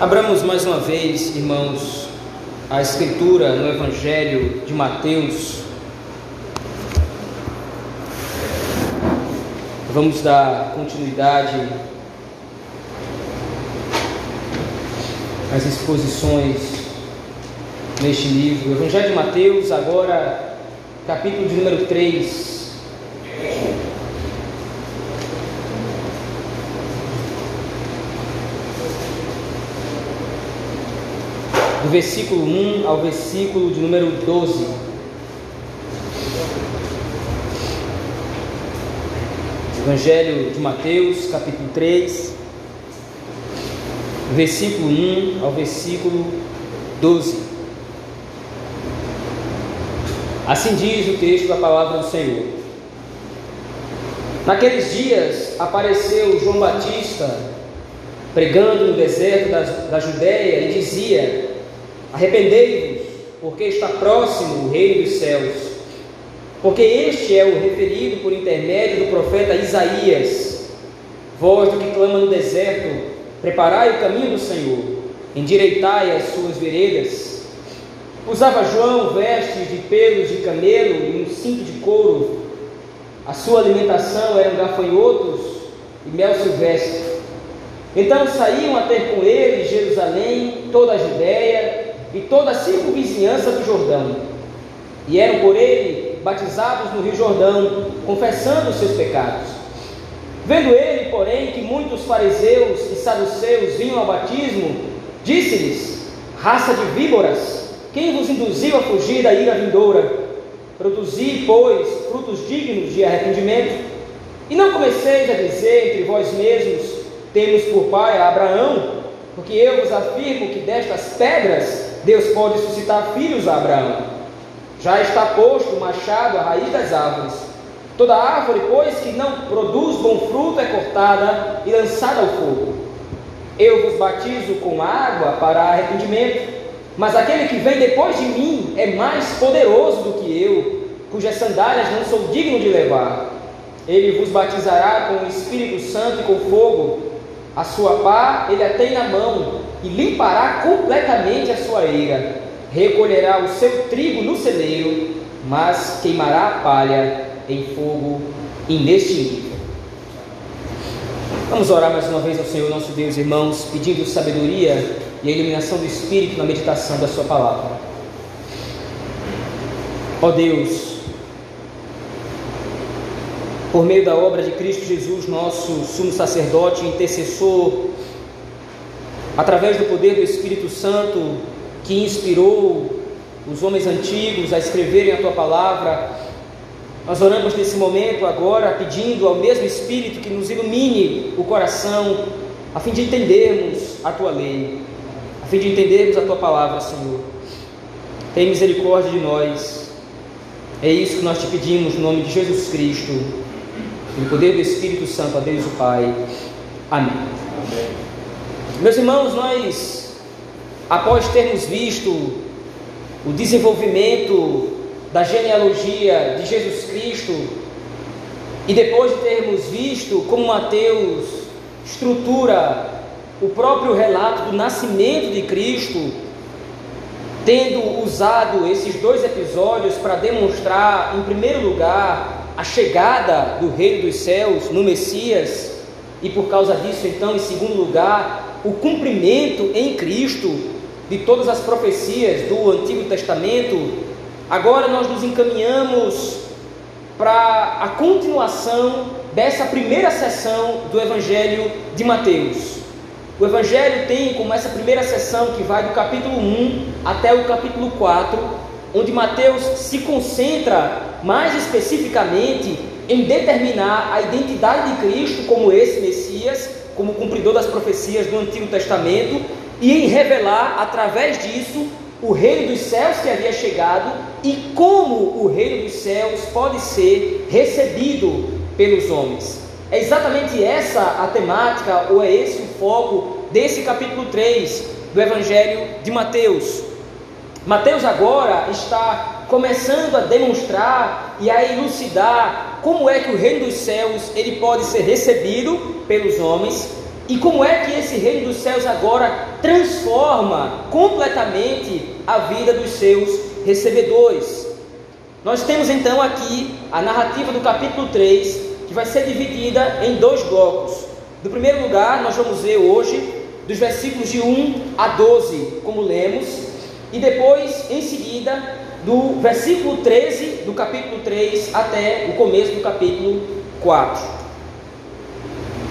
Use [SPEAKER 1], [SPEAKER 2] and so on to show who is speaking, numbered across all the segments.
[SPEAKER 1] Abramos mais uma vez, irmãos, a Escritura no Evangelho de Mateus. Vamos dar continuidade às exposições neste livro. Evangelho de Mateus, agora, capítulo de número 3. Versículo 1 ao versículo de número 12. Evangelho de Mateus, capítulo 3, versículo 1 ao versículo 12. Assim diz o texto da palavra do Senhor. Naqueles dias apareceu João Batista pregando no deserto da, da Judéia e dizia: Arrependei-vos, porque está próximo o reino dos céus. Porque este é o referido por intermédio do profeta Isaías, voz do que clama no deserto: Preparai o caminho do Senhor, endireitai as suas veredas. Usava João vestes de pelos de camelo e um cinto de couro. A sua alimentação eram gafanhotos e mel silvestre. Então saíam a ter com ele Jerusalém, toda a Judéia, e toda a circunvizinhança do Jordão. E eram por ele batizados no Rio Jordão, confessando os seus pecados. Vendo ele, porém, que muitos fariseus e saduceus vinham ao batismo, disse-lhes: Raça de víboras, quem vos induziu a fugir da ira vindoura? Produzi, pois, frutos dignos de arrependimento. E não comeceis a dizer entre vós mesmos: Temos por pai a Abraão, porque eu vos afirmo que destas pedras Deus pode suscitar filhos a Abraão. Já está posto o machado à raiz das árvores. Toda árvore, pois, que não produz bom fruto é cortada e lançada ao fogo. Eu vos batizo com água para arrependimento, mas aquele que vem depois de mim é mais poderoso do que eu, cujas sandálias não sou digno de levar. Ele vos batizará com o Espírito Santo e com fogo. A sua pá ele a tem na mão e limpará completamente a sua eira, recolherá o seu trigo no celeiro, mas queimará a palha em fogo inextinguível. Vamos orar mais uma vez ao Senhor nosso Deus, irmãos, pedindo sabedoria e a iluminação do Espírito na meditação da Sua palavra. Ó Deus, por meio da obra de Cristo Jesus, nosso sumo sacerdote intercessor, através do poder do Espírito Santo que inspirou os homens antigos a escreverem a tua palavra, nós oramos nesse momento agora pedindo ao mesmo Espírito que nos ilumine o coração, a fim de entendermos a tua lei, a fim de entendermos a tua palavra, Senhor. Tem misericórdia de nós. É isso que nós te pedimos no nome de Jesus Cristo, no poder do Espírito Santo, a Deus o Pai. Amém. Meus irmãos, nós, após termos visto o desenvolvimento da genealogia de Jesus Cristo, e depois de termos visto como Mateus estrutura o próprio relato do nascimento de Cristo, tendo usado esses dois episódios para demonstrar, em primeiro lugar, a chegada do Reino dos Céus no Messias, e por causa disso, então, em segundo lugar, o cumprimento em Cristo de todas as profecias do Antigo Testamento, agora nós nos encaminhamos para a continuação dessa primeira sessão do Evangelho de Mateus. O Evangelho tem como essa primeira sessão que vai do capítulo 1 até o capítulo 4, onde Mateus se concentra mais especificamente em determinar a identidade de Cristo como esse Messias como cumpridor das profecias do Antigo Testamento e em revelar através disso o reino dos céus que havia chegado e como o reino dos céus pode ser recebido pelos homens. É exatamente essa a temática, ou é esse o foco desse capítulo 3 do Evangelho de Mateus. Mateus agora está começando a demonstrar e a elucidar como é que o reino dos céus ele pode ser recebido pelos homens E como é que esse reino dos céus agora transforma completamente a vida dos seus recebedores? Nós temos então aqui a narrativa do capítulo 3, que vai ser dividida em dois blocos. No primeiro lugar, nós vamos ver hoje dos versículos de 1 a 12, como lemos, e depois, em seguida, do versículo 13 do capítulo 3 até o começo do capítulo 4.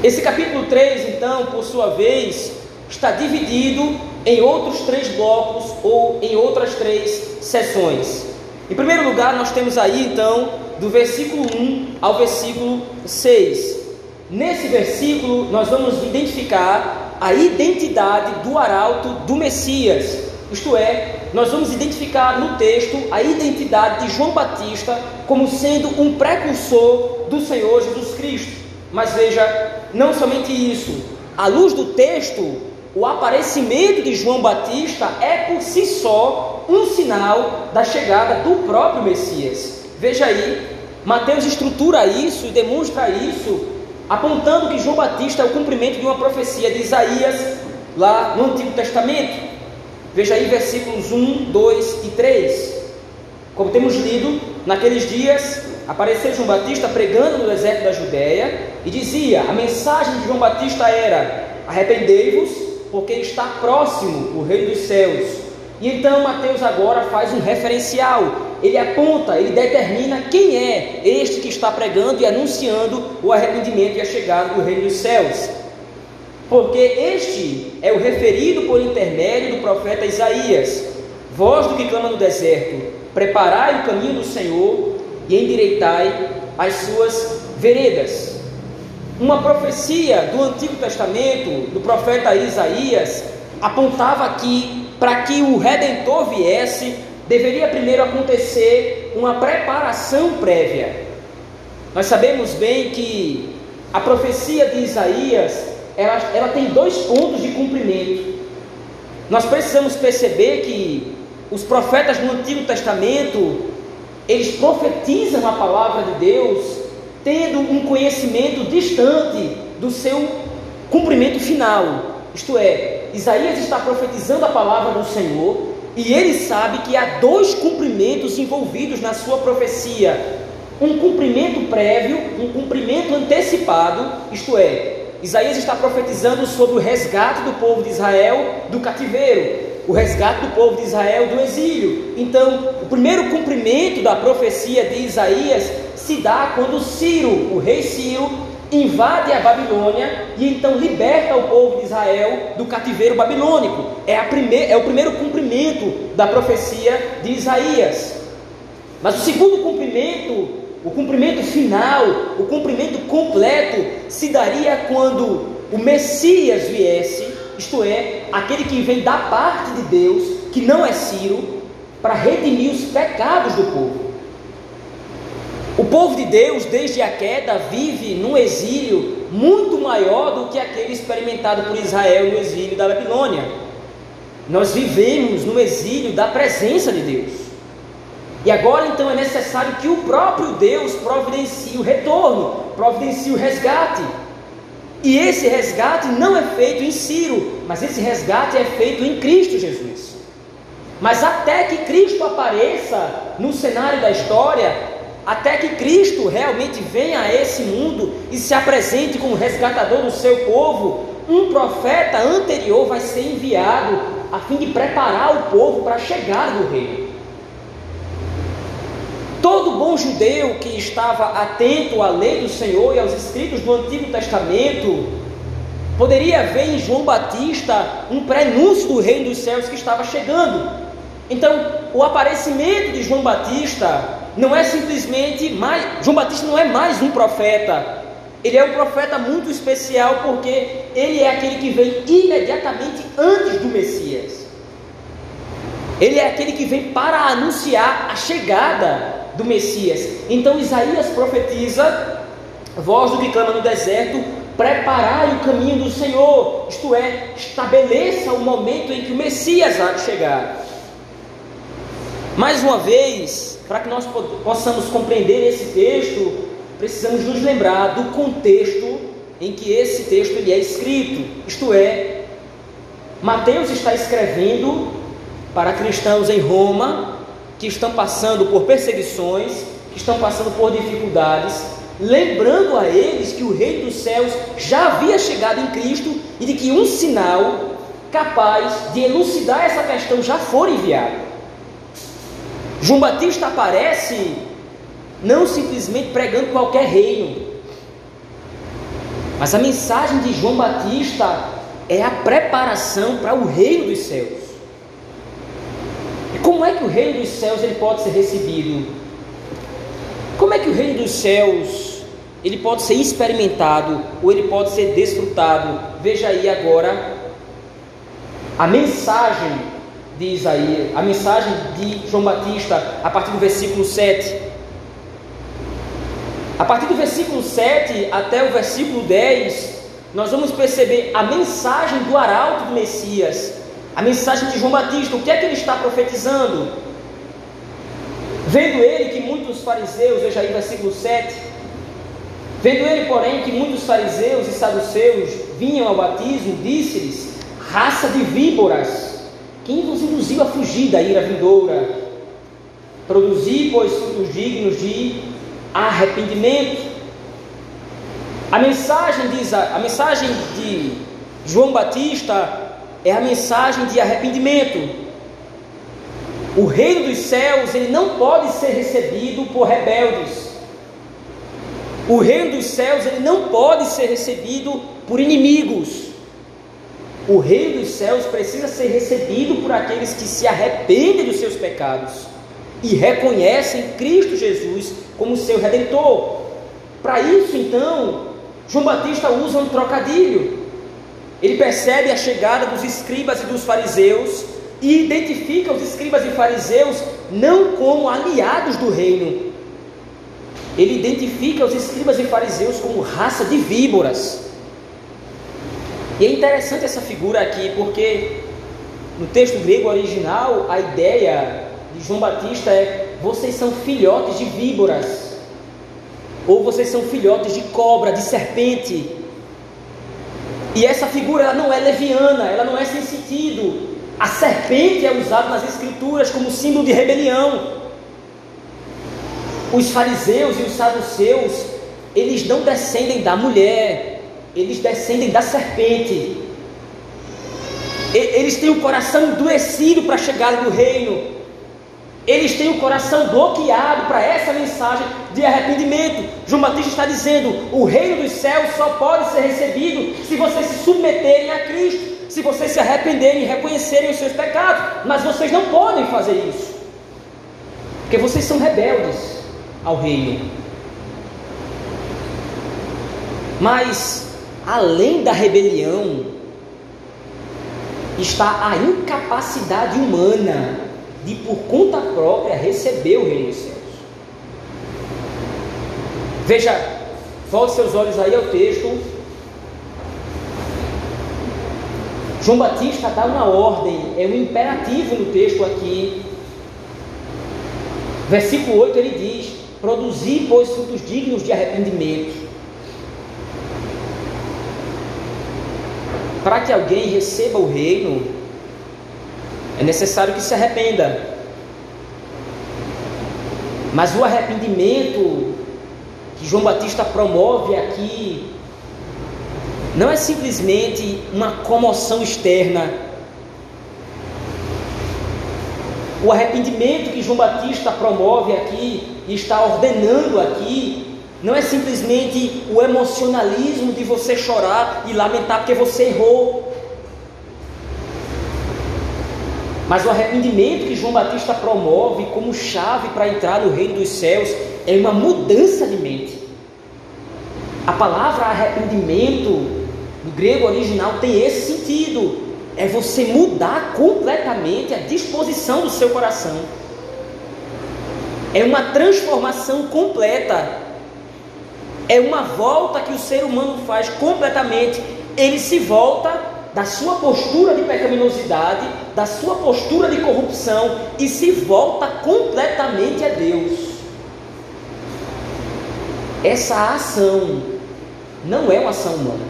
[SPEAKER 1] Esse capítulo 3, então, por sua vez, está dividido em outros três blocos ou em outras três sessões. Em primeiro lugar, nós temos aí, então, do versículo 1 ao versículo 6. Nesse versículo, nós vamos identificar a identidade do arauto do Messias, isto é, nós vamos identificar no texto a identidade de João Batista como sendo um precursor do Senhor Jesus Cristo. Mas veja, não somente isso, à luz do texto, o aparecimento de João Batista é por si só um sinal da chegada do próprio Messias. Veja aí, Mateus estrutura isso e demonstra isso, apontando que João Batista é o cumprimento de uma profecia de Isaías lá no Antigo Testamento. Veja aí versículos 1, 2 e 3. Como temos lido, naqueles dias apareceu João Batista pregando no deserto da Judéia e dizia: a mensagem de João Batista era: arrependei-vos, porque está próximo o reino dos céus. E então Mateus agora faz um referencial. Ele aponta, ele determina quem é este que está pregando e anunciando o arrependimento e a chegada do reino dos céus. Porque este é o referido por intermédio do profeta Isaías, voz do que clama no deserto: preparai o caminho do Senhor e endireitai as suas veredas. Uma profecia do Antigo Testamento, do profeta Isaías, apontava que para que o redentor viesse, deveria primeiro acontecer uma preparação prévia. Nós sabemos bem que a profecia de Isaías ela, ela tem dois pontos de cumprimento. Nós precisamos perceber que os profetas do Antigo Testamento eles profetizam a palavra de Deus tendo um conhecimento distante do seu cumprimento final. Isto é, Isaías está profetizando a palavra do Senhor e ele sabe que há dois cumprimentos envolvidos na sua profecia: um cumprimento prévio, um cumprimento antecipado, isto é, Isaías está profetizando sobre o resgate do povo de Israel do cativeiro o resgate do povo de Israel do exílio. Então, o primeiro cumprimento da profecia de Isaías se dá quando Ciro, o rei Ciro, invade a Babilônia e então liberta o povo de Israel do cativeiro babilônico. É, primeir, é o primeiro cumprimento da profecia de Isaías. Mas o segundo cumprimento, o cumprimento final, o cumprimento completo, se daria quando o Messias viesse isto é, aquele que vem da parte de Deus, que não é Ciro, para redimir os pecados do povo. O povo de Deus, desde a queda, vive num exílio muito maior do que aquele experimentado por Israel no exílio da Babilônia. Nós vivemos no exílio da presença de Deus. E agora então é necessário que o próprio Deus providencie o retorno, providencie o resgate. E esse resgate não é feito em Ciro, mas esse resgate é feito em Cristo Jesus. Mas até que Cristo apareça no cenário da história, até que Cristo realmente venha a esse mundo e se apresente como resgatador do seu povo, um profeta anterior vai ser enviado a fim de preparar o povo para a chegada do reino. Todo bom judeu que estava atento à lei do Senhor e aos escritos do Antigo Testamento poderia ver em João Batista um prenúncio do reino dos céus que estava chegando. Então, o aparecimento de João Batista não é simplesmente mais. João Batista não é mais um profeta. Ele é um profeta muito especial porque ele é aquele que vem imediatamente antes do Messias. Ele é aquele que vem para anunciar a chegada do Messias. Então Isaías profetiza, voz do que clama no deserto, preparai o caminho do Senhor, isto é, estabeleça o momento em que o Messias há de chegar. Mais uma vez, para que nós possamos compreender esse texto, precisamos nos lembrar do contexto em que esse texto ele é escrito, isto é, Mateus está escrevendo para cristãos em Roma que estão passando por perseguições, que estão passando por dificuldades, lembrando a eles que o Reino dos Céus já havia chegado em Cristo e de que um sinal capaz de elucidar essa questão já foi enviado. João Batista aparece não simplesmente pregando qualquer reino, mas a mensagem de João Batista é a preparação para o reino dos céus. Como é que o reino dos céus ele pode ser recebido? Como é que o reino dos céus ele pode ser experimentado ou ele pode ser desfrutado? Veja aí agora a mensagem de Isaías, a mensagem de João Batista a partir do versículo 7. A partir do versículo 7 até o versículo 10, nós vamos perceber a mensagem do arauto do Messias, a mensagem de João Batista, o que é que ele está profetizando? Vendo ele que muitos fariseus, veja aí versículo 7, vendo ele, porém, que muitos fariseus e saduceus vinham ao batismo, disse-lhes: raça de víboras, quem vos induziu a fugir da ira vindoura? Produzi, pois, frutos dignos de arrependimento. A mensagem diz a, a mensagem de João Batista é a mensagem de arrependimento. O reino dos céus ele não pode ser recebido por rebeldes. O reino dos céus ele não pode ser recebido por inimigos. O reino dos céus precisa ser recebido por aqueles que se arrependem dos seus pecados e reconhecem Cristo Jesus como seu redentor. Para isso, então, João Batista usa um trocadilho. Ele percebe a chegada dos escribas e dos fariseus e identifica os escribas e fariseus não como aliados do reino. Ele identifica os escribas e fariseus como raça de víboras. E é interessante essa figura aqui, porque no texto grego original a ideia de João Batista é: vocês são filhotes de víboras, ou vocês são filhotes de cobra, de serpente. E essa figura ela não é leviana, ela não é sem sentido. A serpente é usada nas escrituras como símbolo de rebelião. Os fariseus e os saduceus, eles não descendem da mulher, eles descendem da serpente. Eles têm o coração endurecido para a chegada do reino. Eles têm o coração bloqueado para essa mensagem de arrependimento. João Batista está dizendo: o reino dos céus só pode ser recebido se vocês se submeterem a Cristo, se vocês se arrependerem e reconhecerem os seus pecados. Mas vocês não podem fazer isso, porque vocês são rebeldes ao reino. Mas, além da rebelião, está a incapacidade humana de por conta própria receber o reino dos céus. Veja, volte seus olhos aí ao texto. João Batista dá uma ordem, é um imperativo no texto aqui. Versículo 8 ele diz: Produzi, pois, frutos dignos de arrependimento. Para que alguém receba o reino, é necessário que se arrependa. Mas o arrependimento que João Batista promove aqui não é simplesmente uma comoção externa. O arrependimento que João Batista promove aqui e está ordenando aqui não é simplesmente o emocionalismo de você chorar e lamentar porque você errou. Mas o arrependimento que João Batista promove como chave para entrar no reino dos céus é uma mudança de mente. A palavra arrependimento no grego original tem esse sentido. É você mudar completamente a disposição do seu coração. É uma transformação completa. É uma volta que o ser humano faz completamente. Ele se volta da sua postura de pecaminosidade, da sua postura de corrupção e se volta completamente a Deus. Essa ação não é uma ação humana.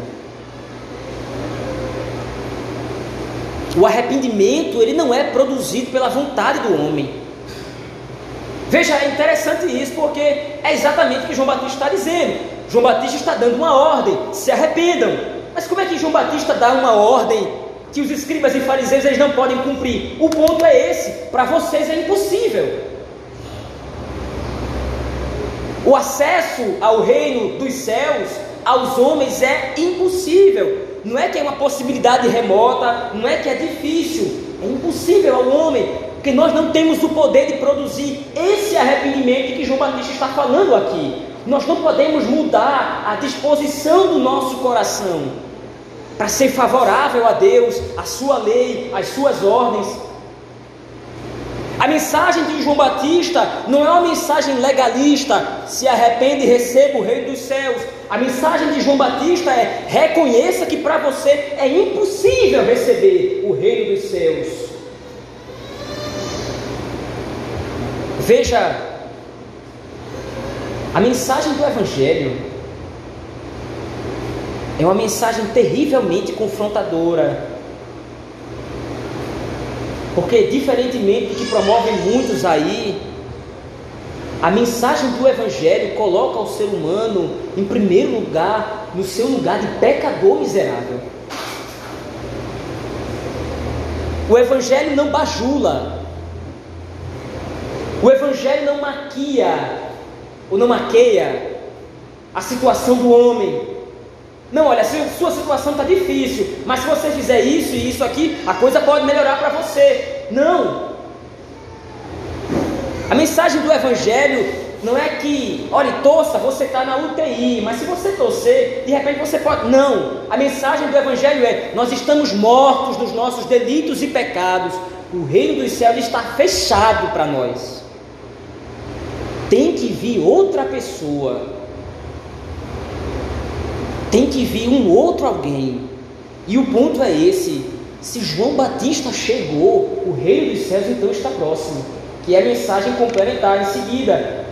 [SPEAKER 1] O arrependimento, ele não é produzido pela vontade do homem. Veja, é interessante isso, porque é exatamente o que João Batista está dizendo. João Batista está dando uma ordem, se arrependam. Mas como é que João Batista dá uma ordem que os escribas e fariseus eles não podem cumprir? O ponto é esse, para vocês é impossível. O acesso ao reino dos céus aos homens é impossível. Não é que é uma possibilidade remota, não é que é difícil, é impossível ao homem, porque nós não temos o poder de produzir esse arrependimento que João Batista está falando aqui. Nós não podemos mudar a disposição do nosso coração para ser favorável a Deus, a sua lei, as suas ordens. A mensagem de João Batista não é uma mensagem legalista, se arrepende e receba o reino dos céus. A mensagem de João Batista é: reconheça que para você é impossível receber o reino dos céus. Veja, a mensagem do Evangelho é uma mensagem terrivelmente confrontadora. Porque, diferentemente do que promovem muitos aí, a mensagem do Evangelho coloca o ser humano em primeiro lugar, no seu lugar de pecador miserável. O Evangelho não bajula, o Evangelho não maquia ou não maqueia a situação do homem. Não, olha, se sua situação está difícil, mas se você fizer isso e isso aqui, a coisa pode melhorar para você. Não, a mensagem do Evangelho não é que, olha, torça, você está na UTI, mas se você torcer, de repente você pode. Não! A mensagem do Evangelho é: nós estamos mortos dos nossos delitos e pecados, o reino dos céus está fechado para nós. Tem que vir outra pessoa, tem que vir um outro alguém, e o ponto é esse: se João Batista chegou, o reino dos céus então está próximo que é a mensagem complementar em seguida.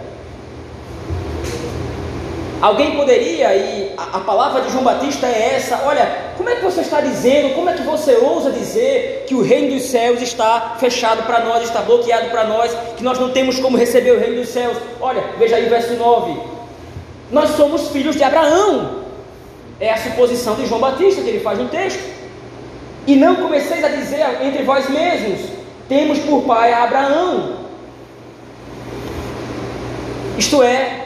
[SPEAKER 1] Alguém poderia, e a, palavra de João Batista é essa: olha, como é que você está dizendo, como é que você ousa dizer que o reino dos céus está fechado para nós, está bloqueado para nós, que nós não temos como receber o reino dos céus? Olha, veja aí o verso 9: Nós somos filhos de Abraão, é a suposição de João Batista que ele faz no texto, e não comeceis a dizer entre vós mesmos: temos por pai a Abraão. Isto é,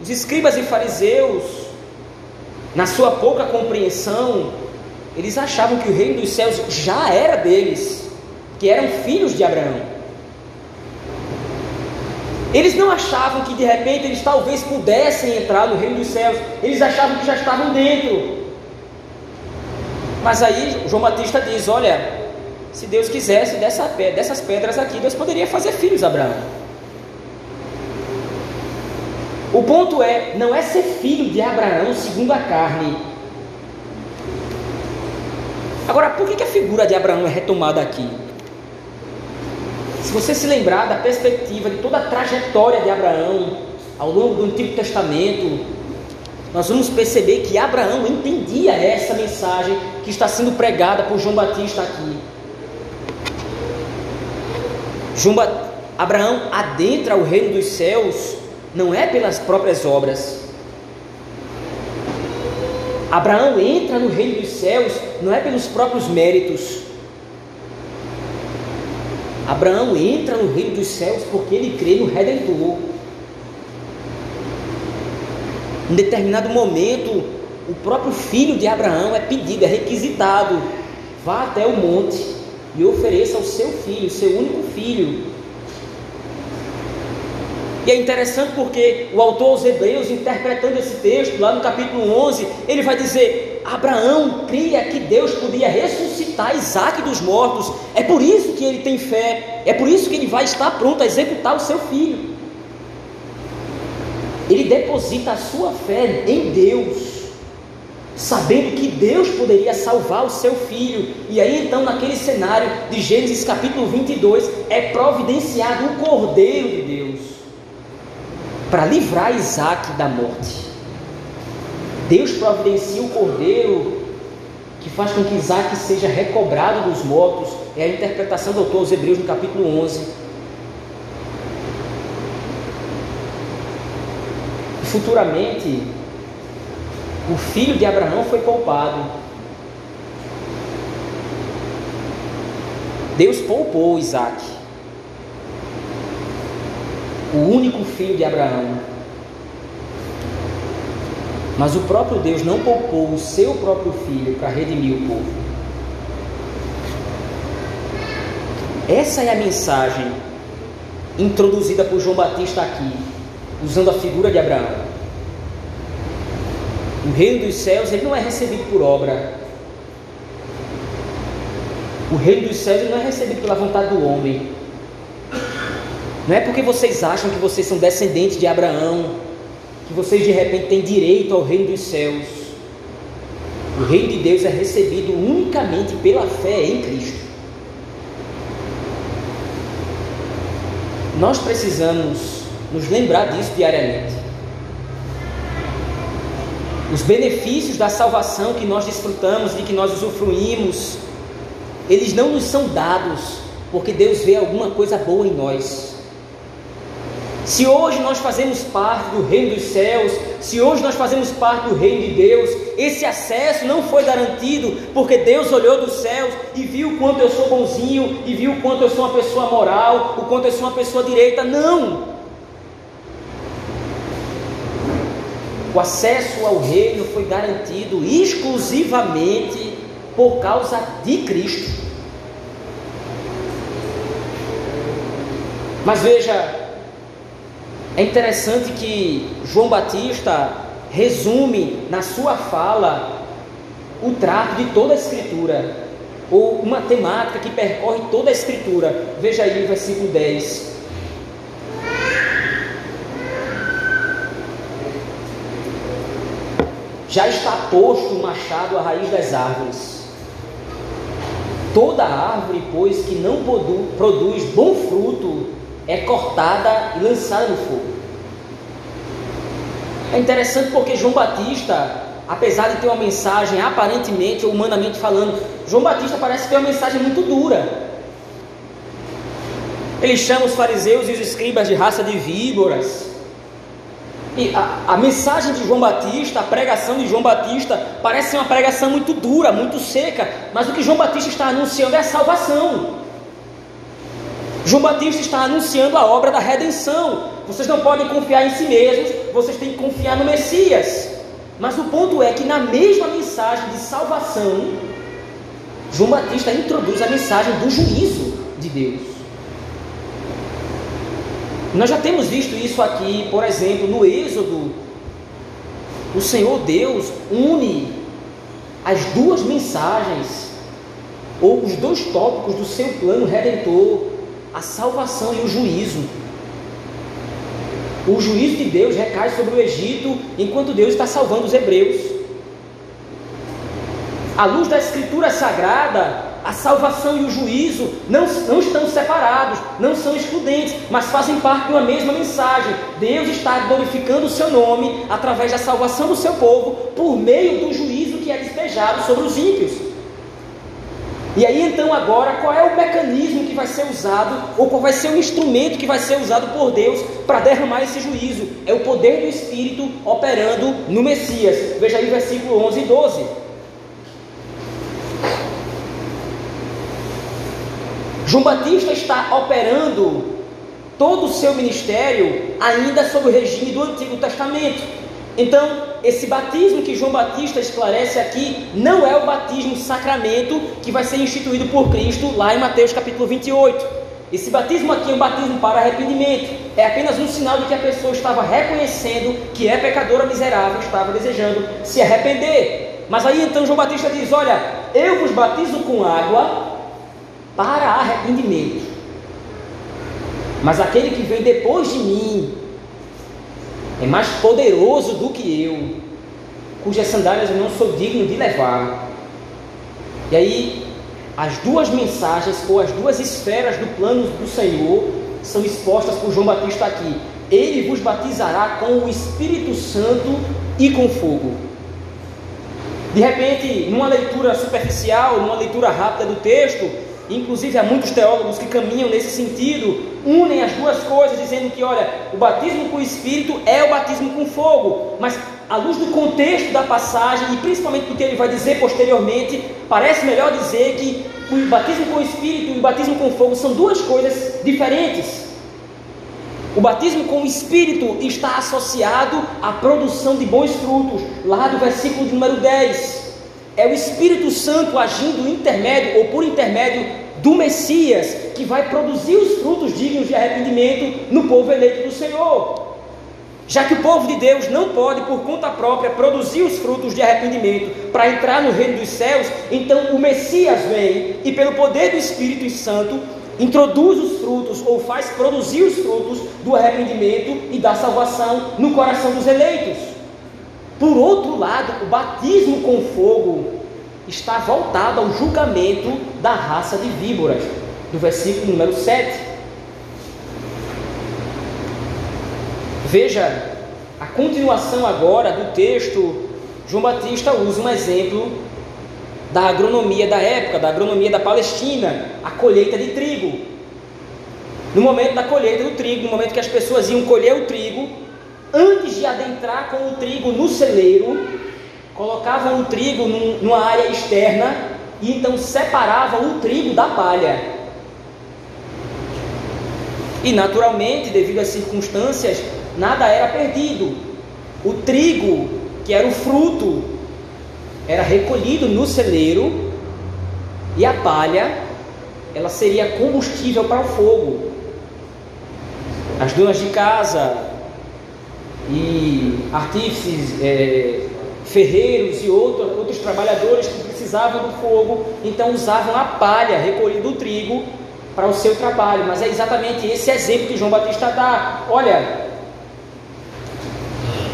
[SPEAKER 1] os escribas e fariseus, na sua pouca compreensão, eles achavam que o reino dos céus já era deles, que eram filhos de Abraão. Eles não achavam que de repente eles talvez pudessem entrar no reino dos céus, eles achavam que já estavam dentro. Mas aí João Batista diz: Olha, se Deus quisesse dessa, dessas pedras aqui, Deus poderia fazer filhos Abraão. O ponto é, não é ser filho de Abraão segundo a carne. Agora, por que a figura de Abraão é retomada aqui? Se você se lembrar da perspectiva de toda a trajetória de Abraão ao longo do Antigo Testamento, nós vamos perceber que Abraão entendia essa mensagem que está sendo pregada por João Batista aqui. João. Abraão adentra o reino dos céus não é pelas próprias obras. Abraão entra no reino dos céus não é pelos próprios méritos. Abraão entra no reino dos céus porque ele crê no Redentor. Em determinado momento, o próprio filho de Abraão é pedido, é requisitado: vá até o monte e ofereça o seu filho, seu único filho, e é interessante porque o autor aos Hebreus, interpretando esse texto, lá no capítulo 11, ele vai dizer: Abraão cria que Deus podia ressuscitar Isaac dos mortos, é por isso que ele tem fé, é por isso que ele vai estar pronto a executar o seu filho. Ele deposita a sua fé em Deus, sabendo que Deus poderia salvar o seu filho. E aí então, naquele cenário de Gênesis capítulo 22, é providenciado o Cordeiro de Deus para livrar Isaac da morte. Deus providencia o cordeiro que faz com que Isaac seja recobrado dos mortos. É a interpretação do autor aos Hebreus no capítulo 11. Futuramente, o filho de Abraão foi poupado. Deus poupou Isaac, o único filho de Abraão. Mas o próprio Deus não poupou o seu próprio filho para redimir o povo. Essa é a mensagem introduzida por João Batista aqui, usando a figura de Abraão. O reino dos céus ele não é recebido por obra. O reino dos céus ele não é recebido pela vontade do homem. Não é porque vocês acham que vocês são descendentes de Abraão, que vocês de repente têm direito ao reino dos céus. O reino de Deus é recebido unicamente pela fé em Cristo. Nós precisamos nos lembrar disso diariamente. Os benefícios da salvação que nós desfrutamos, de que nós usufruímos, eles não nos são dados porque Deus vê alguma coisa boa em nós. Se hoje nós fazemos parte do reino dos céus, se hoje nós fazemos parte do reino de Deus, esse acesso não foi garantido porque Deus olhou dos céus e viu o quanto eu sou bonzinho, e viu o quanto eu sou uma pessoa moral, o quanto eu sou uma pessoa direita. Não! O acesso ao reino foi garantido exclusivamente por causa de Cristo. Mas veja, é interessante que João Batista resume na sua fala o trato de toda a Escritura, ou uma temática que percorre toda a Escritura. Veja aí o versículo 10. Já está posto o machado à raiz das árvores. Toda árvore, pois, que não produz bom fruto, é cortada e lançada no fogo. É interessante porque João Batista, apesar de ter uma mensagem aparentemente humanamente falando, João Batista parece ter uma mensagem muito dura. Ele chama os fariseus e os escribas de raça de víboras. E a, a, mensagem de João Batista, a pregação de João Batista, parece uma pregação muito dura, muito seca, mas o que João Batista está anunciando é a salvação. João Batista está anunciando a obra da redenção. Vocês não podem confiar em si mesmos, vocês têm que confiar no Messias. Mas o ponto é que na mesma mensagem de salvação, João Batista introduz a mensagem do juízo de Deus. Nós já temos visto isso aqui, por exemplo, no Êxodo. O Senhor Deus une as duas mensagens, ou os dois tópicos do seu plano redentor a salvação e o juízo. O juízo de Deus recai sobre o Egito enquanto Deus está salvando os hebreus. À luz da Escritura Sagrada, a salvação e o juízo não, não estão separados, não são excludentes, mas fazem parte de uma mesma mensagem. Deus está glorificando o seu nome através da salvação do seu povo por meio do juízo que é despejado sobre os ímpios. E aí então agora qual é o mecanismo que vai ser usado, ou qual vai ser o instrumento que vai ser usado por Deus para derramar esse juízo? É o poder do Espírito operando no Messias. Veja aí versículo 11 e 12. João Batista está operando todo o seu ministério ainda sob o regime do Antigo Testamento. Então, esse batismo que João Batista esclarece aqui não é o batismo sacramento que vai ser instituído por Cristo lá em Mateus capítulo 28. Esse batismo aqui é um batismo para arrependimento. É apenas um sinal de que a pessoa estava reconhecendo que é pecadora miserável, estava desejando se arrepender. Mas aí então João Batista diz: Olha, eu vos batizo com água para arrependimento. Mas aquele que vem depois de mim, é mais poderoso do que eu, cujas sandálias eu não sou digno de levar. E aí, as duas mensagens ou as duas esferas do plano do Senhor são expostas por João Batista aqui. Ele vos batizará com o Espírito Santo e com fogo. De repente, numa leitura superficial, numa leitura rápida do texto, inclusive há muitos teólogos que caminham nesse sentido, unem as duas coisas, dizendo que, olha, o batismo com o Espírito é o batismo com fogo, mas à luz do contexto da passagem e principalmente do que ele vai dizer posteriormente, parece melhor dizer que o batismo com o Espírito e o batismo com fogo são duas coisas diferentes. O batismo com o Espírito está associado à produção de bons frutos, lá do versículo de número 10. É o Espírito Santo agindo intermédio ou por intermédio do Messias que vai produzir os frutos dignos de arrependimento no povo eleito do Senhor. Já que o povo de Deus não pode, por conta própria, produzir os frutos de arrependimento para entrar no reino dos céus, então o Messias vem e, pelo poder do Espírito Santo, introduz os frutos ou faz produzir os frutos do arrependimento e da salvação no coração dos eleitos. Por outro lado, o batismo com fogo está voltado ao julgamento da raça de víboras, do versículo número 7. Veja a continuação agora do texto. João Batista usa um exemplo da agronomia da época, da agronomia da Palestina, a colheita de trigo. No momento da colheita do trigo, no momento que as pessoas iam colher o trigo, antes de adentrar com o trigo no celeiro, colocavam o trigo num, numa área externa e então separavam o trigo da palha. E naturalmente, devido às circunstâncias, nada era perdido. O trigo, que era o fruto era recolhido no celeiro e a palha ela seria combustível para o fogo. As donas de casa e artífices, é, ferreiros e outro, outros trabalhadores que precisavam do fogo, então usavam a palha recolhida do trigo para o seu trabalho. Mas é exatamente esse exemplo que João Batista dá. Olha,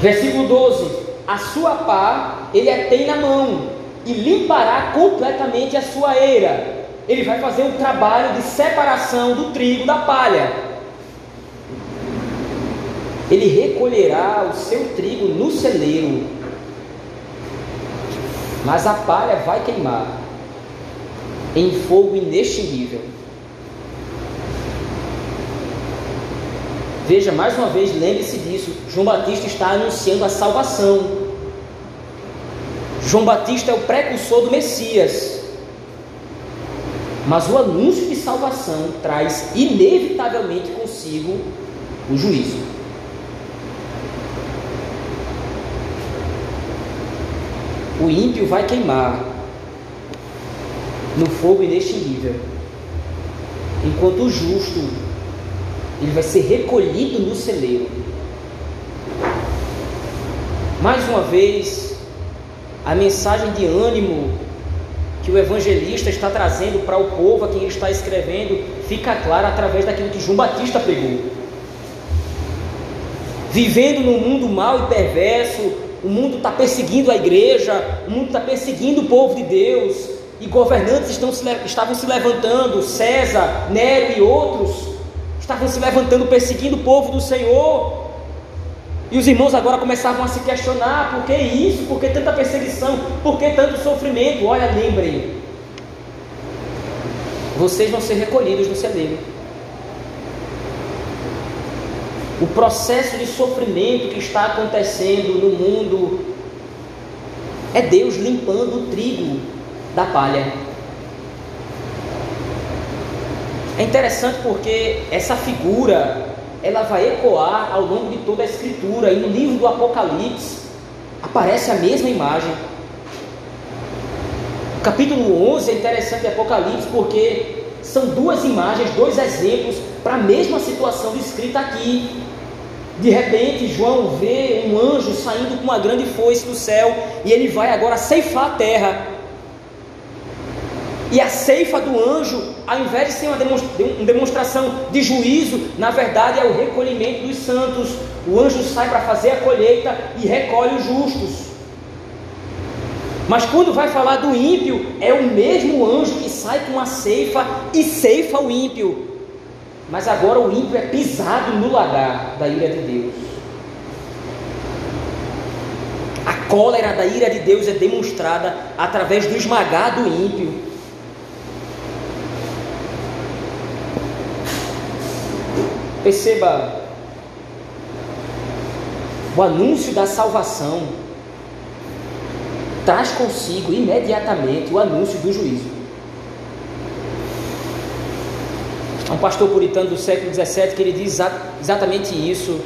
[SPEAKER 1] versículo 12: a sua pá ele a tem na mão e limpará completamente a sua eira. Ele vai fazer um trabalho de separação do trigo da palha. Ele recolherá o seu trigo no celeiro, mas a palha vai queimar em fogo inextinguível. Veja, mais uma vez, lembre-se disso. João Batista está anunciando a salvação. João Batista é o precursor do Messias. Mas o anúncio de salvação traz inevitavelmente consigo o juízo. O ímpio vai queimar no fogo inextinguível, enquanto o justo ele vai ser recolhido no celeiro. Mais uma vez, a mensagem de ânimo que o evangelista está trazendo para o povo a quem ele está escrevendo fica clara através daquilo que João Batista pregou. Vivendo num mundo mau e perverso, o mundo está perseguindo a igreja, o mundo está perseguindo o povo de Deus, e governantes estão se, estavam se levantando, César, Nero e outros, estavam se levantando perseguindo o povo do Senhor, e os irmãos agora começavam a se questionar: por que isso? Por que tanta perseguição? Por que tanto sofrimento? Olha, lembrem, vocês vão ser recolhidos no celeiro. O processo de sofrimento que está acontecendo no mundo é Deus limpando o trigo da palha. É interessante porque essa figura ela vai ecoar ao longo de toda a Escritura. E no livro do Apocalipse aparece a mesma imagem. O capítulo 11 é interessante de Apocalipse porque são duas imagens, dois exemplos para a mesma situação descrita aqui. De repente, João vê um anjo saindo com uma grande foice do céu e ele vai agora ceifar a terra. E a ceifa do anjo, ao invés de ser uma demonstração de juízo, na verdade é o recolhimento dos santos. O anjo sai para fazer a colheita e recolhe os justos. Mas quando vai falar do ímpio, é o mesmo anjo que sai com a ceifa e ceifa o ímpio. Mas agora o ímpio é pisado no lagar da ira de Deus. A cólera da ira de Deus é demonstrada através do esmagado ímpio. Perceba o anúncio da salvação traz consigo imediatamente o anúncio do juízo. Há um pastor puritano do século XVII que ele diz exatamente isso.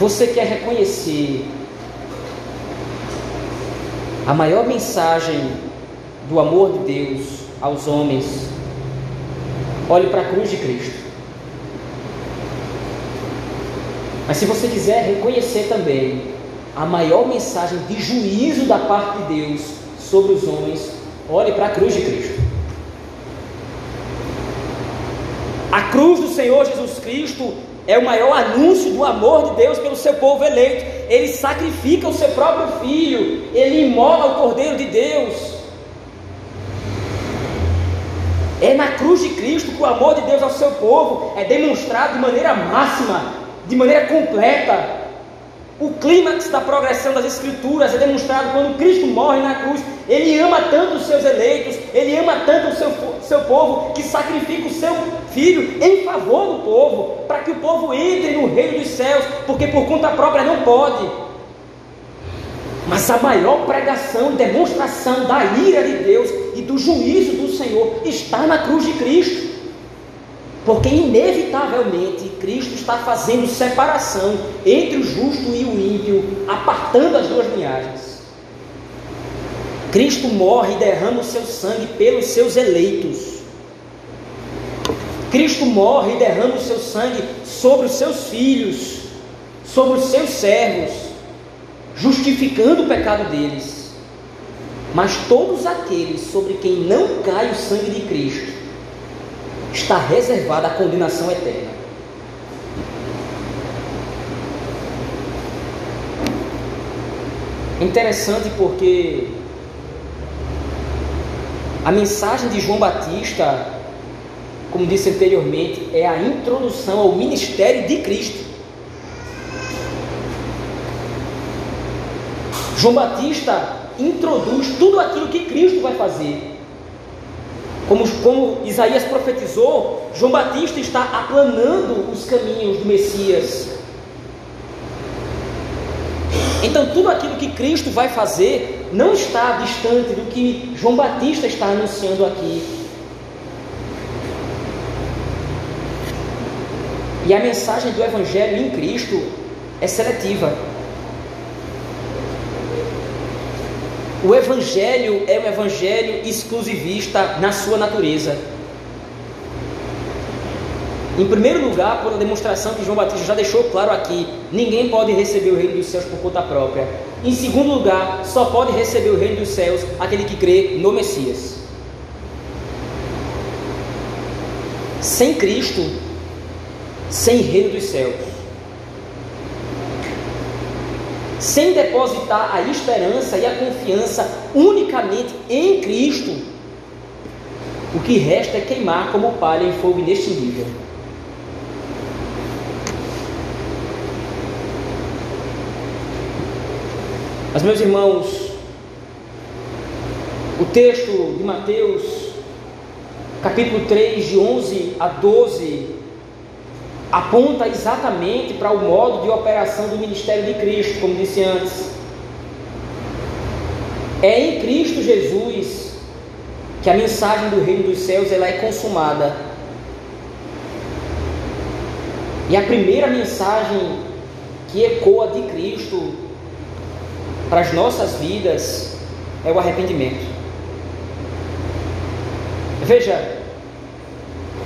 [SPEAKER 1] Você quer reconhecer a maior mensagem do amor de Deus aos homens? Olhe para a cruz de Cristo. Mas se você quiser reconhecer também a maior mensagem de juízo da parte de Deus sobre os homens, olhe para a cruz de Cristo. A cruz do Senhor Jesus Cristo é o maior anúncio do amor de Deus pelo seu povo eleito. Ele sacrifica o seu próprio filho, ele imola o Cordeiro de Deus. É na cruz de Cristo que o amor de Deus ao seu povo é demonstrado de maneira máxima, de maneira completa. O clímax da progressão das Escrituras é demonstrado quando Cristo morre na cruz. Ele ama tanto os seus eleitos, ele ama tanto o seu, seu povo, que sacrifica o seu filho em favor do povo, para que o povo entre no reino dos céus, porque por conta própria não pode. Mas a maior pregação e demonstração da ira de Deus e do juízo do Senhor está na cruz de Cristo. Porque inevitavelmente Cristo está fazendo separação entre o justo e o ímpio, apartando as duas linhagens. Cristo morre e derrama o seu sangue pelos seus eleitos. Cristo morre e derrama o seu sangue sobre os seus filhos, sobre os seus servos, justificando o pecado deles. Mas todos aqueles sobre quem não cai o sangue de Cristo está reservada a condenação eterna. Interessante porque a mensagem de João Batista, como disse anteriormente, é a introdução ao ministério de Cristo. João Batista introduz tudo aquilo que Cristo vai fazer. Como, como Isaías profetizou, João Batista está aplanando os caminhos do Messias. Então, tudo aquilo que Cristo vai fazer não está distante do que João Batista está anunciando aqui. E a mensagem do Evangelho em Cristo é seletiva. O Evangelho é um Evangelho exclusivista na sua natureza. Em primeiro lugar, por a demonstração que João Batista já deixou claro aqui, ninguém pode receber o reino dos céus por conta própria. Em segundo lugar, só pode receber o reino dos céus aquele que crê no Messias. Sem Cristo, sem reino dos céus. sem depositar a esperança e a confiança unicamente em Cristo, o que resta é queimar como palha em fogo inextinguível. Mas, meus irmãos, o texto de Mateus, capítulo 3, de 11 a 12, aponta exatamente para o modo de operação do ministério de Cristo, como disse antes. É em Cristo Jesus que a mensagem do reino dos céus ela é consumada. E a primeira mensagem que ecoa de Cristo para as nossas vidas é o arrependimento. Veja,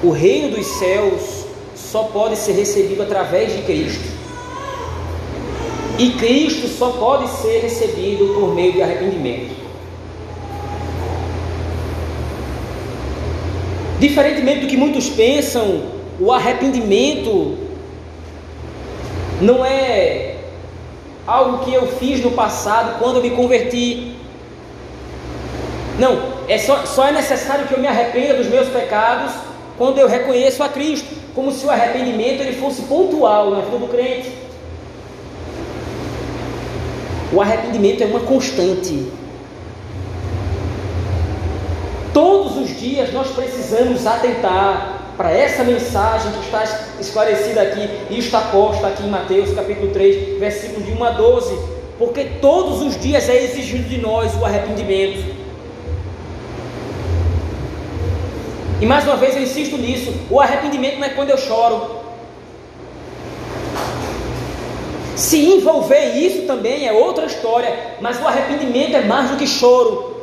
[SPEAKER 1] o reino dos céus só pode ser recebido através de Cristo. E Cristo só pode ser recebido por meio de arrependimento. Diferentemente do que muitos pensam, o arrependimento não é algo que eu fiz no passado quando eu me converti. Não, é só, só é necessário que eu me arrependa dos meus pecados quando eu reconheço a Cristo como se o arrependimento ele fosse pontual na vida do crente. O arrependimento é uma constante. Todos os dias nós precisamos atentar para essa mensagem que está esclarecida aqui e está posta aqui em Mateus capítulo 3, versículos de 1 a 12, porque todos os dias é exigido de nós o arrependimento. E mais uma vez eu insisto nisso: o arrependimento não é quando eu choro. Se envolver isso também é outra história, mas o arrependimento é mais do que choro.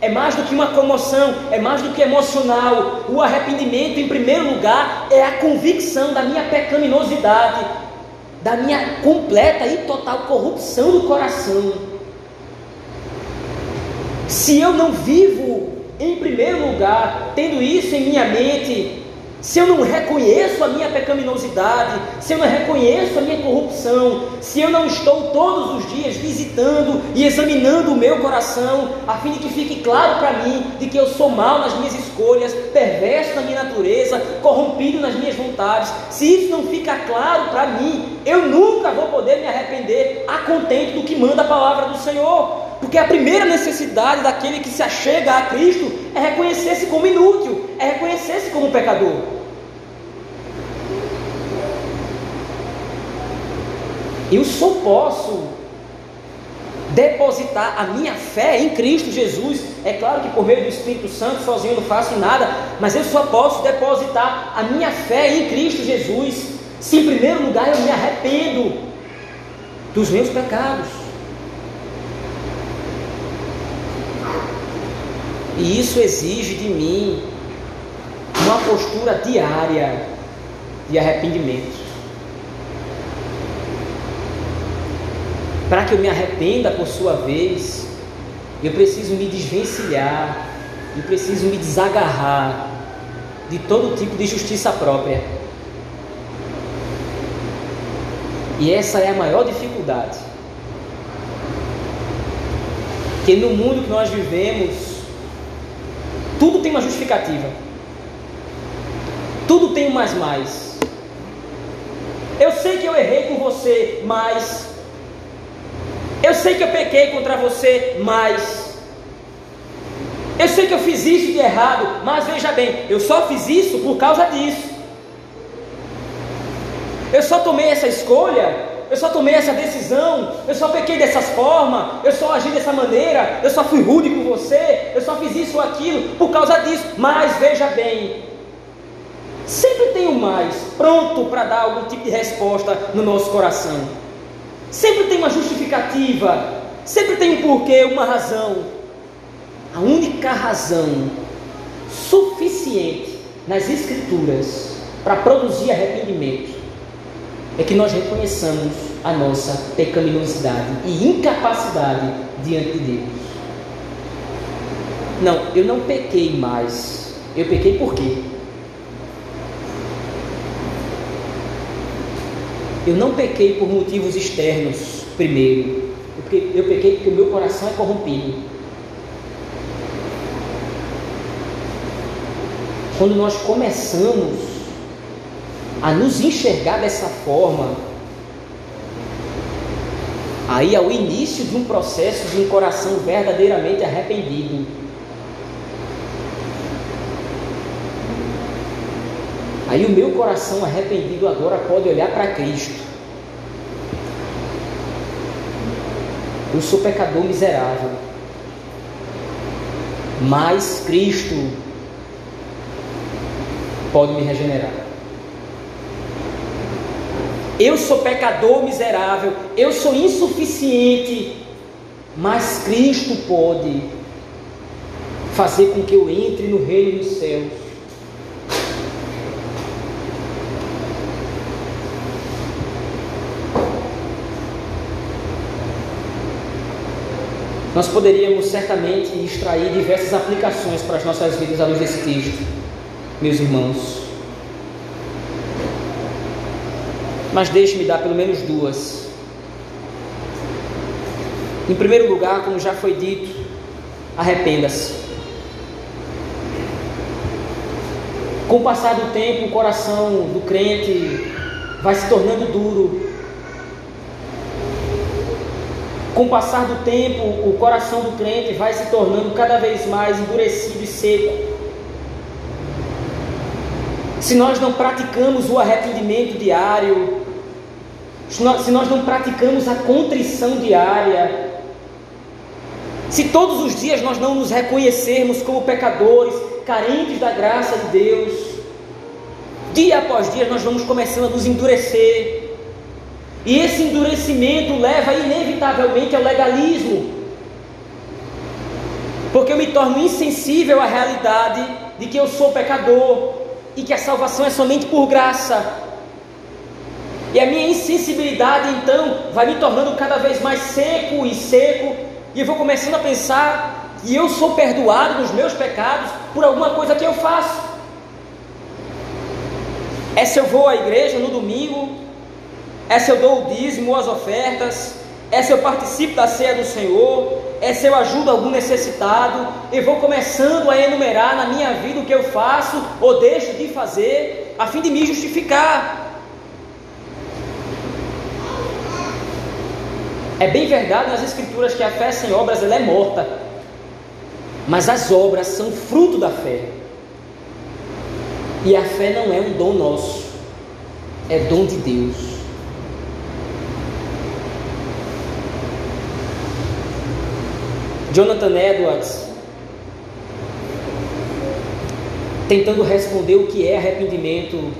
[SPEAKER 1] É mais do que uma comoção, é mais do que emocional. O arrependimento, em primeiro lugar, é a convicção da minha pecaminosidade, da minha completa e total corrupção do coração. Se eu não vivo, em primeiro lugar, tendo isso em minha mente, se eu não reconheço a minha pecaminosidade, se eu não reconheço a minha corrupção, se eu não estou todos os dias visitando e examinando o meu coração, a fim de que fique claro para mim de que eu sou mal nas minhas escolhas, perverso na minha natureza, corrompido nas minhas vontades, se isso não fica claro para mim, eu nunca vou poder me arrepender a contente do que manda a palavra do Senhor. Porque a primeira necessidade daquele que se achega a Cristo é reconhecer-se como inútil, é reconhecer-se como pecador. Eu só posso depositar a minha fé em Cristo Jesus. É claro que por meio do Espírito Santo, sozinho não faço nada, mas eu só posso depositar a minha fé em Cristo Jesus se em primeiro lugar eu me arrependo dos meus pecados. E isso exige de mim uma postura diária de arrependimento. Para que eu me arrependa por sua vez, eu preciso me desvencilhar, eu preciso me desagarrar de todo tipo de justiça própria. E essa é a maior dificuldade. Que no mundo que nós vivemos, tudo tem uma justificativa. Tudo tem um mais mais. Eu sei que eu errei com você, mas eu sei que eu pequei contra você, mas eu sei que eu fiz isso de errado, mas veja bem, eu só fiz isso por causa disso. Eu só tomei essa escolha eu só tomei essa decisão, eu só pequei dessas formas, eu só agi dessa maneira, eu só fui rude com você, eu só fiz isso ou aquilo por causa disso. Mas veja bem, sempre tem um mais pronto para dar algum tipo de resposta no nosso coração. Sempre tem uma justificativa, sempre tem um porquê, uma razão. A única razão suficiente nas Escrituras para produzir arrependimento é que nós reconheçamos a nossa pecaminosidade e incapacidade diante de Deus. Não, eu não pequei mais. Eu pequei por quê? Eu não pequei por motivos externos, primeiro. Eu pequei porque o meu coração é corrompido. Quando nós começamos a nos enxergar dessa forma, aí é o início de um processo de um coração verdadeiramente arrependido. Aí o meu coração arrependido agora pode olhar para Cristo. Eu sou pecador miserável. Mas Cristo pode me regenerar. Eu sou pecador miserável, eu sou insuficiente, mas Cristo pode fazer com que eu entre no reino dos céus. Nós poderíamos certamente extrair diversas aplicações para as nossas vidas à luz desse texto, meus irmãos. Mas deixe-me dar pelo menos duas. Em primeiro lugar, como já foi dito, arrependa-se. Com o passar do tempo, o coração do crente vai se tornando duro. com o passar do tempo, o coração do crente vai se tornando cada vez mais endurecido e seco. Se nós não praticamos o arrependimento diário, se nós não praticamos a contrição diária, se todos os dias nós não nos reconhecermos como pecadores, carentes da graça de Deus, dia após dia nós vamos começando a nos endurecer, e esse endurecimento leva inevitavelmente ao legalismo. Porque eu me torno insensível à realidade de que eu sou pecador e que a salvação é somente por graça. E a minha insensibilidade então vai me tornando cada vez mais seco e seco, e eu vou começando a pensar que eu sou perdoado dos meus pecados por alguma coisa que eu faço. É se eu vou à igreja no domingo, é se eu dou o dízimo, as ofertas, é se eu participo da ceia do Senhor, é se eu ajudo algum necessitado, e vou começando a enumerar na minha vida o que eu faço ou deixo de fazer, a fim de me justificar. É bem verdade nas Escrituras que a fé sem obras ela é morta, mas as obras são fruto da fé. E a fé não é um dom nosso, é dom de Deus. Jonathan Edwards, tentando responder o que é arrependimento,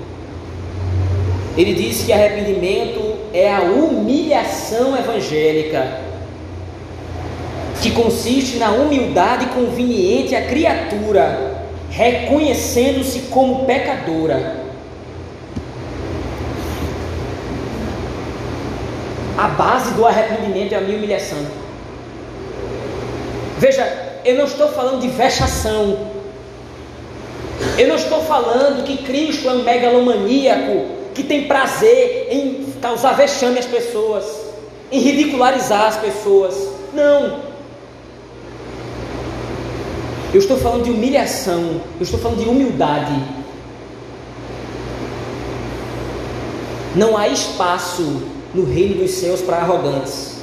[SPEAKER 1] ele diz que arrependimento é a humilhação evangélica, que consiste na humildade conveniente à criatura, reconhecendo-se como pecadora. A base do arrependimento é a minha humilhação. Veja, eu não estou falando de vexação. Eu não estou falando que Cristo é um megalomaníaco que tem prazer em causar vexame às pessoas, em ridicularizar as pessoas. Não. Eu estou falando de humilhação, eu estou falando de humildade. Não há espaço no reino dos céus para arrogantes.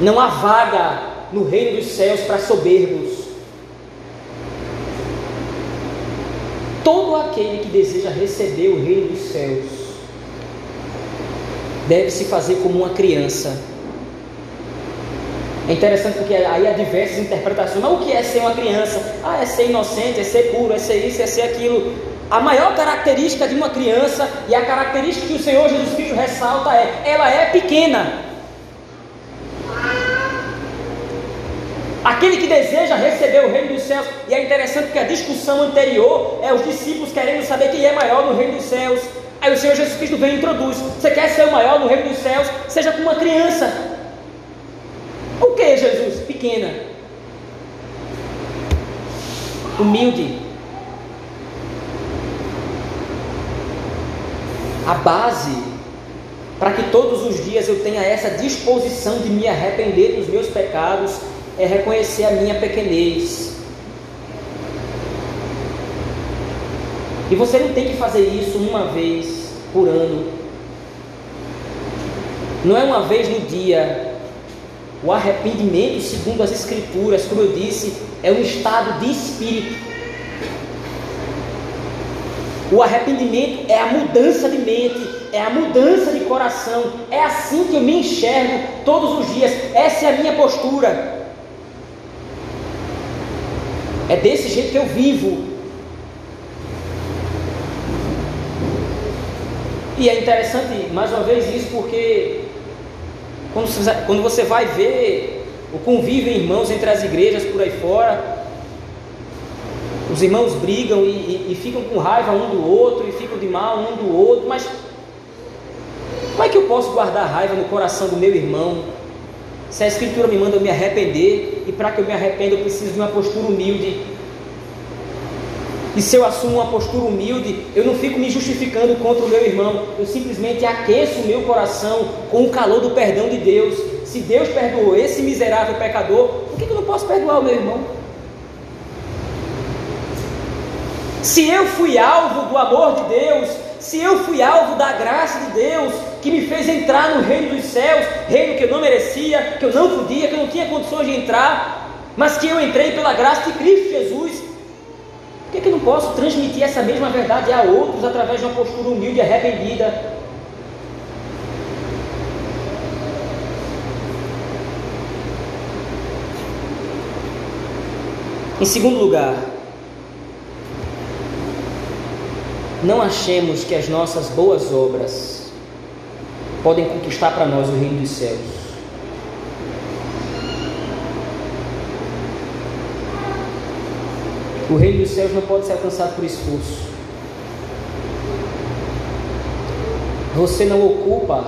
[SPEAKER 1] Não há vaga no reino dos céus para soberbos. Todo aquele que deseja receber o reino dos céus deve se fazer como uma criança. É interessante porque aí há diversas interpretações. Mas o que é ser uma criança? Ah, é ser inocente, é ser puro, é ser isso, é ser aquilo. A maior característica de uma criança e a característica que o Senhor Jesus Cristo ressalta é: ela é pequena. Aquele que deseja receber o reino dos céus, e é interessante que a discussão anterior é os discípulos querendo saber quem é maior no reino dos céus. Aí o Senhor Jesus Cristo vem e introduz: Você quer ser o maior no reino dos céus? Seja como uma criança. O que, Jesus? Pequena. Humilde. A base para que todos os dias eu tenha essa disposição de me arrepender dos meus pecados é reconhecer a minha pequenez. E você não tem que fazer isso uma vez por ano. Não é uma vez no dia. O arrependimento, segundo as Escrituras, como eu disse, é um estado de espírito. O arrependimento é a mudança de mente, é a mudança de coração. É assim que eu me enxergo todos os dias. Essa é a minha postura. É desse jeito que eu vivo. E é interessante, mais uma vez, isso porque quando você, vai ver o convívio em irmãos entre as igrejas por aí fora, os irmãos brigam e, e, e, ficam com raiva um do outro e ficam de mal um do outro, mas como é que eu posso guardar raiva no coração do meu irmão? Se a Escritura me manda eu me arrepender, e para que eu me arrependa eu preciso de uma postura humilde. E se eu assumo uma postura humilde, eu não fico me justificando contra o meu irmão, eu simplesmente aqueço o meu coração com o calor do perdão de Deus. Se Deus perdoou esse miserável pecador, por que eu não posso perdoar o meu irmão? Se eu fui alvo do amor de Deus, se eu fui alvo da graça de Deus, que me fez entrar no reino dos céus, reino que eu não merecia, que eu não podia, que eu não tinha condições de entrar, mas que eu entrei pela graça de Cristo Jesus, por que, é que eu não posso transmitir essa mesma verdade a outros através de uma postura humilde e arrependida? Em segundo lugar, não achemos que as nossas boas obras podem conquistar para nós o reino dos céus. O reino dos céus não pode ser alcançado por esforço. Você não ocupa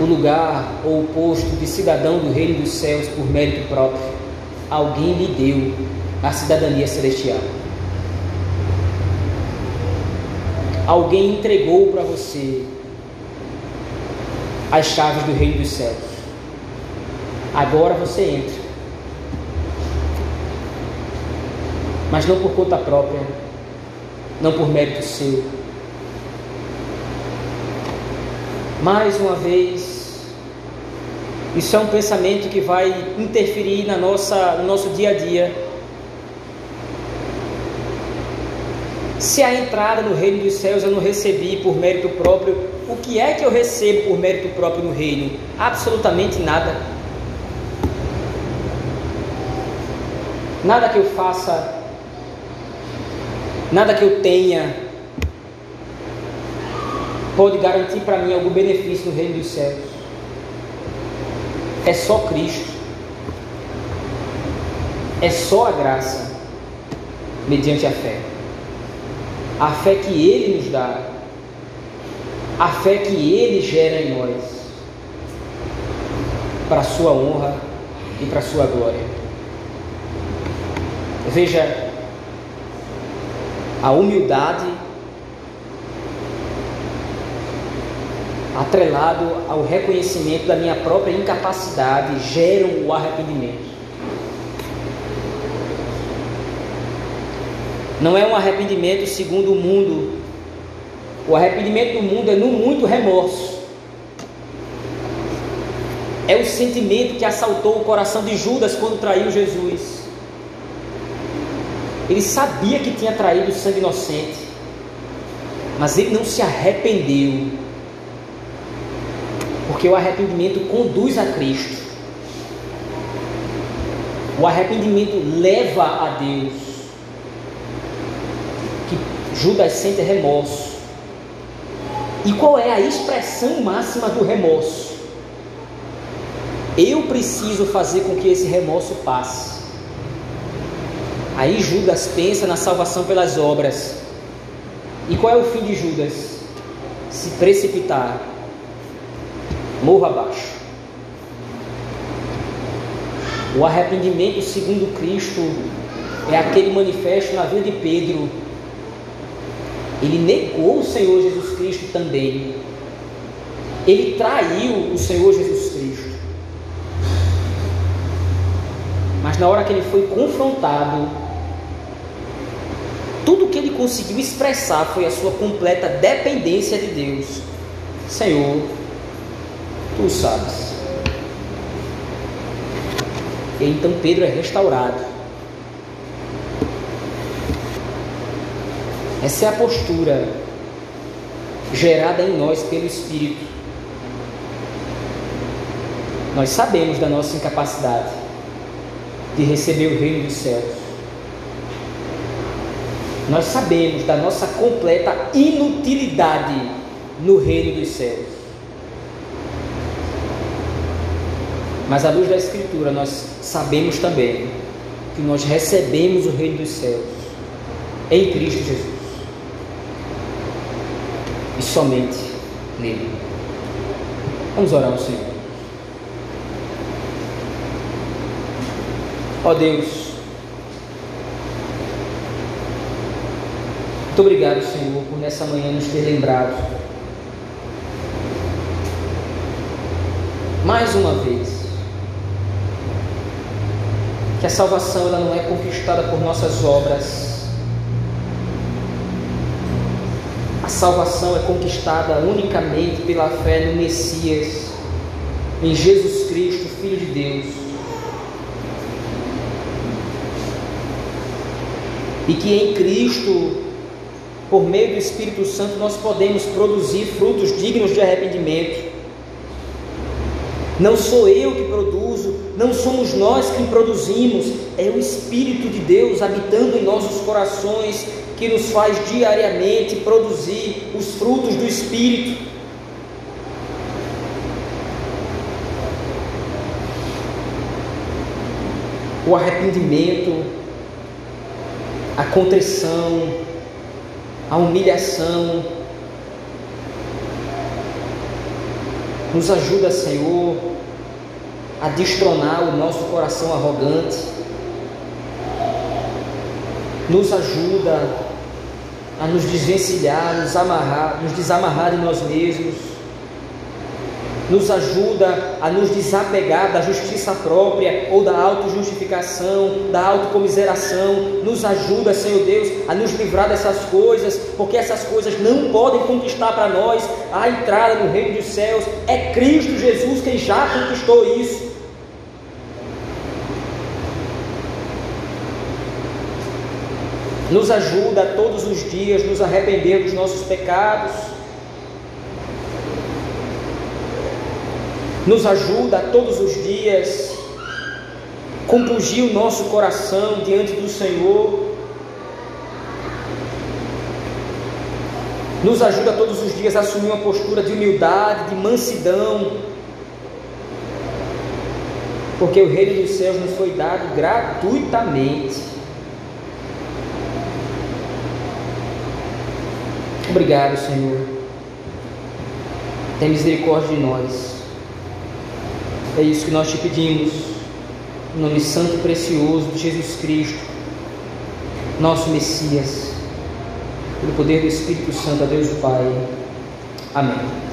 [SPEAKER 1] o lugar ou o posto de cidadão do reino dos céus por mérito próprio alguém lhe deu a cidadania celestial. Alguém entregou para você as chaves do reino dos céus. Agora você entra. Mas não por conta própria, não por mérito seu. Mais uma vez, isso é um pensamento que vai interferir na nossa, no nosso dia a dia. Se a entrada no reino dos céus eu não recebi por mérito próprio, o que é que eu recebo por mérito próprio no reino? Absolutamente nada. Nada que eu faça, nada que eu tenha, pode garantir para mim algum benefício no reino dos céus é só Cristo. É só a graça, mediante a fé. A fé que Ele nos dá, a fé que Ele gera em nós, para a Sua honra e para a Sua glória. Veja a humildade atrelado ao reconhecimento da minha própria incapacidade, geram o arrependimento. Não é um arrependimento segundo o mundo. O arrependimento do mundo é no muito remorso. É o sentimento que assaltou o coração de Judas quando traiu Jesus. Ele sabia que tinha traído o sangue inocente, mas ele não se arrependeu porque o arrependimento conduz a Cristo. O arrependimento leva a Deus. Judas sente remorso. E qual é a expressão máxima do remorso? Eu preciso fazer com que esse remorso passe. Aí Judas pensa na salvação pelas obras. E qual é o fim de Judas? Se precipitar morro abaixo. O arrependimento segundo Cristo é aquele manifesto na vida de Pedro. Ele negou o Senhor Jesus Cristo também. Ele traiu o Senhor Jesus Cristo. Mas na hora que ele foi confrontado, tudo que ele conseguiu expressar foi a sua completa dependência de Deus. Senhor, tu sabes. E então Pedro é restaurado. Essa é a postura gerada em nós pelo Espírito. Nós sabemos da nossa incapacidade de receber o reino dos céus. Nós sabemos da nossa completa inutilidade no reino dos céus. Mas à luz da Escritura, nós sabemos também que nós recebemos o Reino dos Céus em Cristo Jesus. Somente nele. Vamos orar ao Senhor. Ó oh Deus, muito obrigado, Senhor, por nessa manhã nos ter lembrado mais uma vez que a salvação ela não é conquistada por nossas obras, A salvação é conquistada unicamente pela fé no Messias, em Jesus Cristo, Filho de Deus. E que em Cristo, por meio do Espírito Santo, nós podemos produzir frutos dignos de arrependimento. Não sou eu que produzo, não somos nós que produzimos, é o Espírito de Deus habitando em nossos corações que nos faz diariamente produzir os frutos do Espírito. O arrependimento, a contrição, a humilhação, Nos ajuda, Senhor, a destronar o nosso coração arrogante. Nos ajuda a nos desvencilhar, nos amarrar, nos desamarrar de nós mesmos nos ajuda a nos desapegar da justiça própria ou da autojustificação, da autocomiseração, nos ajuda, Senhor Deus, a nos livrar dessas coisas, porque essas coisas não podem conquistar para nós a entrada no reino dos céus. É Cristo Jesus quem já conquistou isso. Nos ajuda todos os dias nos arrepender dos nossos pecados nos ajuda todos os dias compungir o nosso coração diante do Senhor. Nos ajuda todos os dias a assumir uma postura de humildade, de mansidão, porque o reino dos céus nos foi dado gratuitamente. Obrigado, Senhor. Tem misericórdia de nós. É isso que nós te pedimos, no nome santo e precioso de Jesus Cristo, nosso Messias, pelo poder do Espírito Santo, a Deus o Pai. Amém.